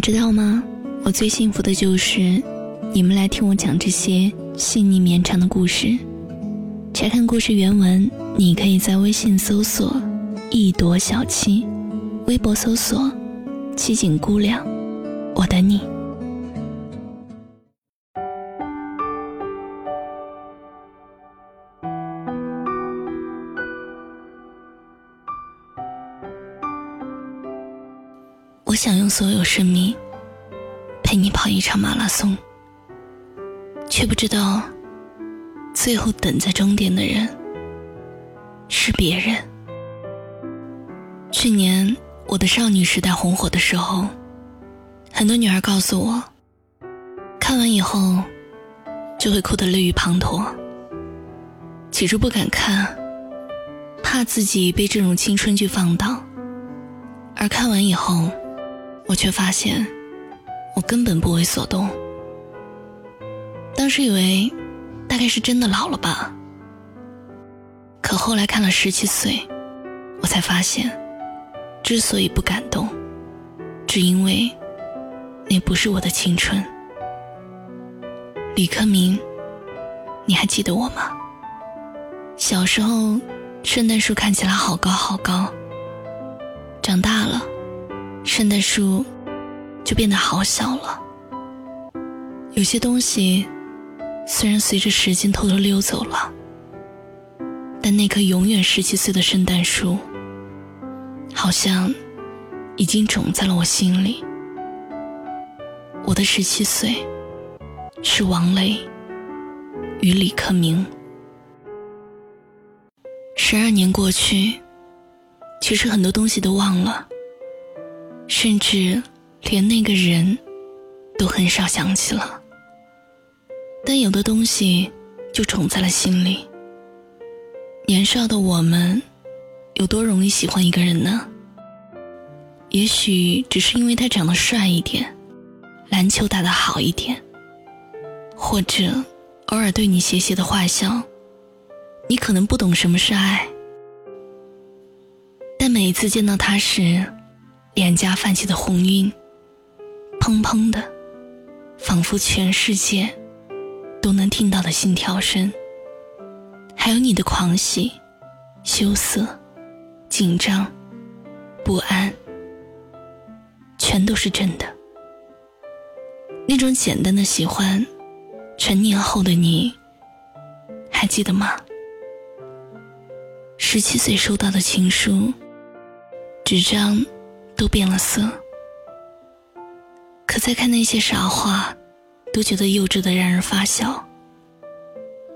知道吗？我最幸福的就是你们来听我讲这些细腻绵长的故事。查看故事原文，你可以在微信搜索“一朵小七”，微博搜索“七景姑娘”，我等你。我想用所有生命陪你跑一场马拉松，却不知道最后等在终点的人是别人。去年我的少女时代红火的时候，很多女孩告诉我，看完以后就会哭得泪雨滂沱。起初不敢看，怕自己被这种青春剧放倒，而看完以后。我却发现，我根本不为所动。当时以为，大概是真的老了吧。可后来看了十七岁，我才发现，之所以不感动，只因为，那不是我的青春。李克明，你还记得我吗？小时候，圣诞树看起来好高好高。长大了。圣诞树就变得好小了。有些东西虽然随着时间偷偷溜走了，但那棵永远十七岁的圣诞树，好像已经种在了我心里。我的十七岁是王雷与李克明。十二年过去，其实很多东西都忘了。甚至连那个人都很少想起了，但有的东西就种在了心里。年少的我们，有多容易喜欢一个人呢？也许只是因为他长得帅一点，篮球打得好一点，或者偶尔对你邪邪的坏笑。你可能不懂什么是爱，但每一次见到他时。脸颊泛起的红晕，砰砰的，仿佛全世界都能听到的心跳声。还有你的狂喜、羞涩、紧张、不安，全都是真的。那种简单的喜欢，成年后的你，还记得吗？十七岁收到的情书，纸张。都变了色，可再看那些傻话，都觉得幼稚的让人发笑。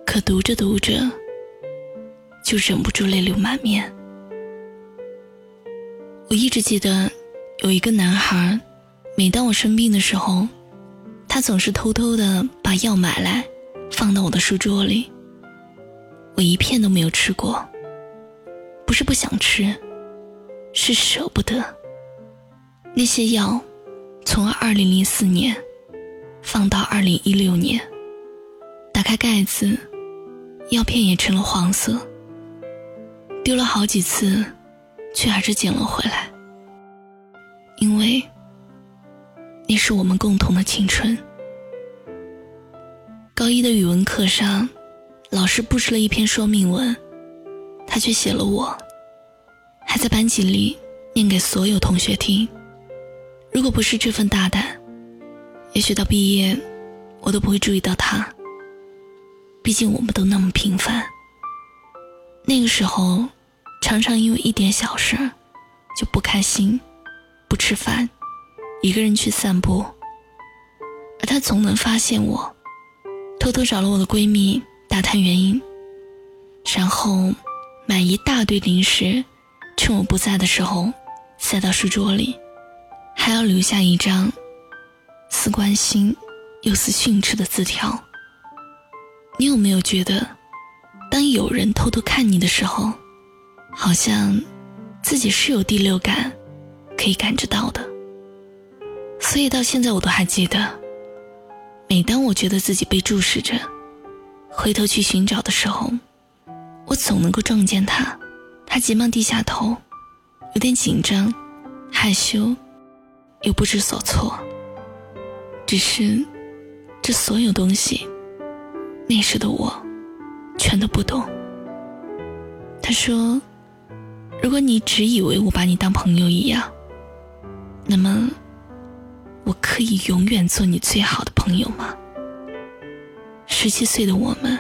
可读着读着，就忍不住泪流满面。我一直记得，有一个男孩，每当我生病的时候，他总是偷偷的把药买来，放到我的书桌里。我一片都没有吃过，不是不想吃，是舍不得。那些药，从二零零四年放到二零一六年，打开盖子，药片也成了黄色。丢了好几次，却还是捡了回来。因为那是我们共同的青春。高一的语文课上，老师布置了一篇说明文，他却写了我，还在班级里念给所有同学听。如果不是这份大胆，也许到毕业，我都不会注意到他。毕竟我们都那么平凡。那个时候，常常因为一点小事就不开心，不吃饭，一个人去散步。而他总能发现我，偷偷找了我的闺蜜打探原因，然后买一大堆零食，趁我不在的时候塞到书桌里。还要留下一张似关心又似训斥的字条。你有没有觉得，当有人偷偷看你的时候，好像自己是有第六感，可以感知到的？所以到现在我都还记得，每当我觉得自己被注视着，回头去寻找的时候，我总能够撞见他。他急忙低下头，有点紧张、害羞。又不知所措。只是这所有东西，那时的我全都不懂。他说：“如果你只以为我把你当朋友一样，那么我可以永远做你最好的朋友吗？”十七岁的我们，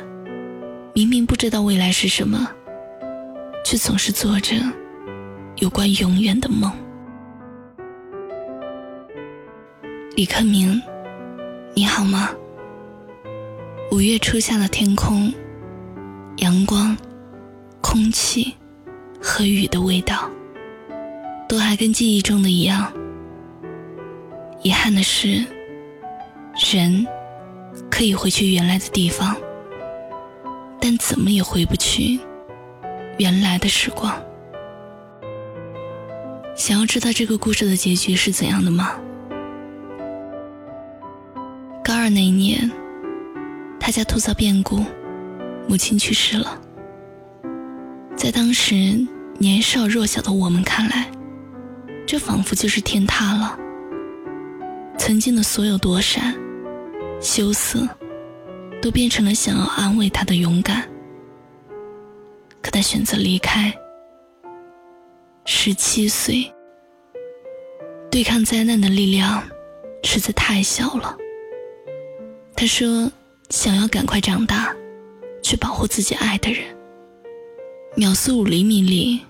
明明不知道未来是什么，却总是做着有关永远的梦。李克明，你好吗？五月初夏的天空，阳光、空气和雨的味道，都还跟记忆中的一样。遗憾的是，人可以回去原来的地方，但怎么也回不去原来的时光。想要知道这个故事的结局是怎样的吗？二那一年，他家突遭变故，母亲去世了。在当时年少弱小的我们看来，这仿佛就是天塌了。曾经的所有躲闪、羞涩，都变成了想要安慰他的勇敢。可他选择离开。十七岁，对抗灾难的力量实在太小了。他说：“想要赶快长大，去保护自己爱的人。”秒速五厘米里，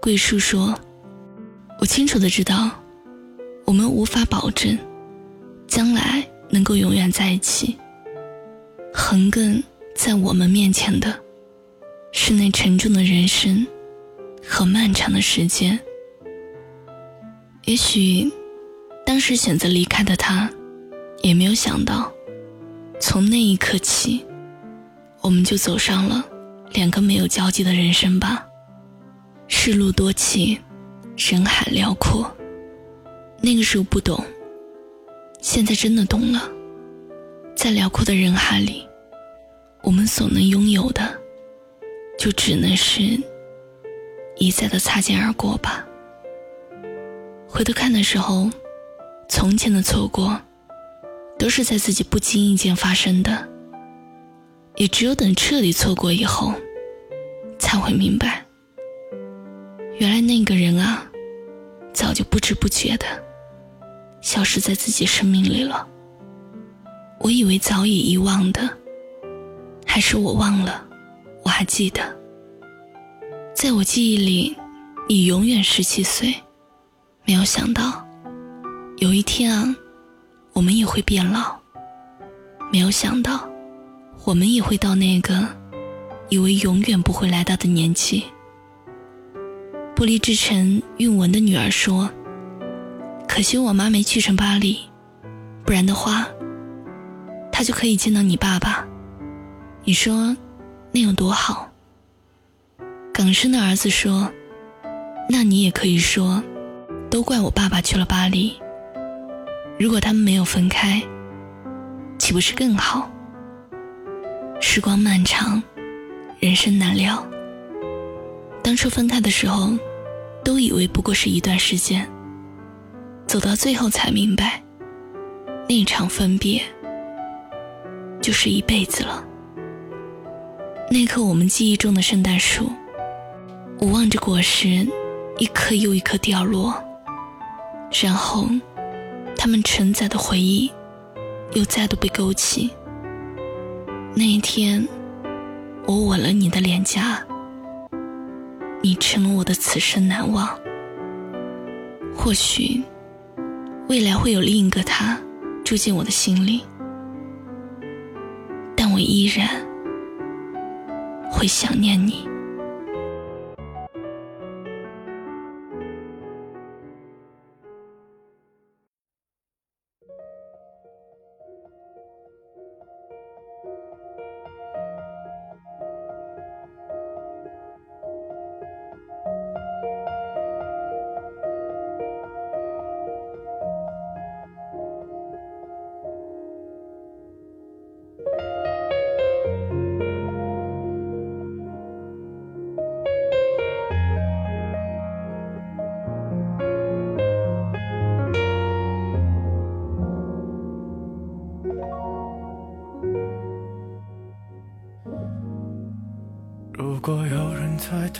桂树说：“我清楚的知道，我们无法保证将来能够永远在一起。横亘在我们面前的，是那沉重的人生和漫长的时间。也许，当时选择离开的他，也没有想到。”从那一刻起，我们就走上了两个没有交集的人生吧。世路多歧，人海辽阔。那个时候不懂，现在真的懂了。在辽阔的人海里，我们所能拥有的，就只能是一再的擦肩而过吧。回头看的时候，从前的错过。都是在自己不经意间发生的，也只有等彻底错过以后，才会明白，原来那个人啊，早就不知不觉的消失在自己生命里了。我以为早已遗忘的，还是我忘了，我还记得，在我记忆里，你永远十七岁。没有想到，有一天啊。我们也会变老，没有想到，我们也会到那个以为永远不会来到的年纪。玻璃之城韵文的女儿说：“可惜我妈没去成巴黎，不然的话，她就可以见到你爸爸。你说那有多好？”港生的儿子说：“那你也可以说，都怪我爸爸去了巴黎。”如果他们没有分开，岂不是更好？时光漫长，人生难料。当初分开的时候，都以为不过是一段时间。走到最后才明白，那场分别就是一辈子了。那棵我们记忆中的圣诞树，我望着果实一颗又一颗掉落，然后。他们承载的回忆，又再度被勾起。那一天，我吻了你的脸颊，你成了我的此生难忘。或许，未来会有另一个他住进我的心里，但我依然会想念你。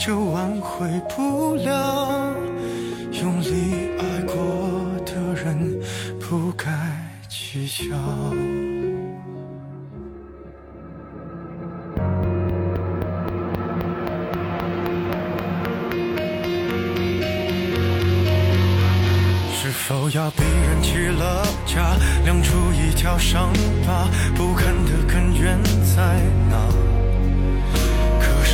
就挽回不了。用力爱过的人。不该计较。是否要逼人起了家，亮出一条伤疤？不堪的根源在？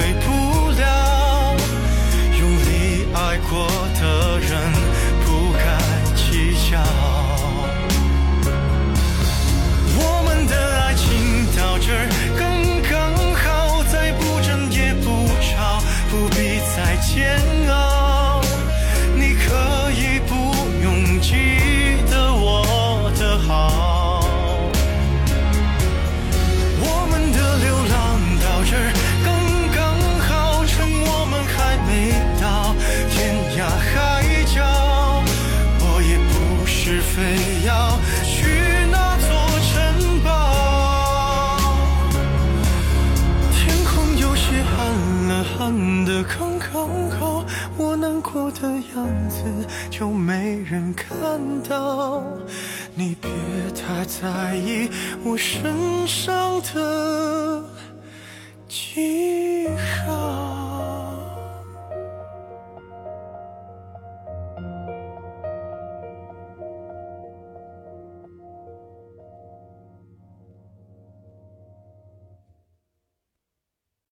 的就没人看到。你别太在意我身上的记号。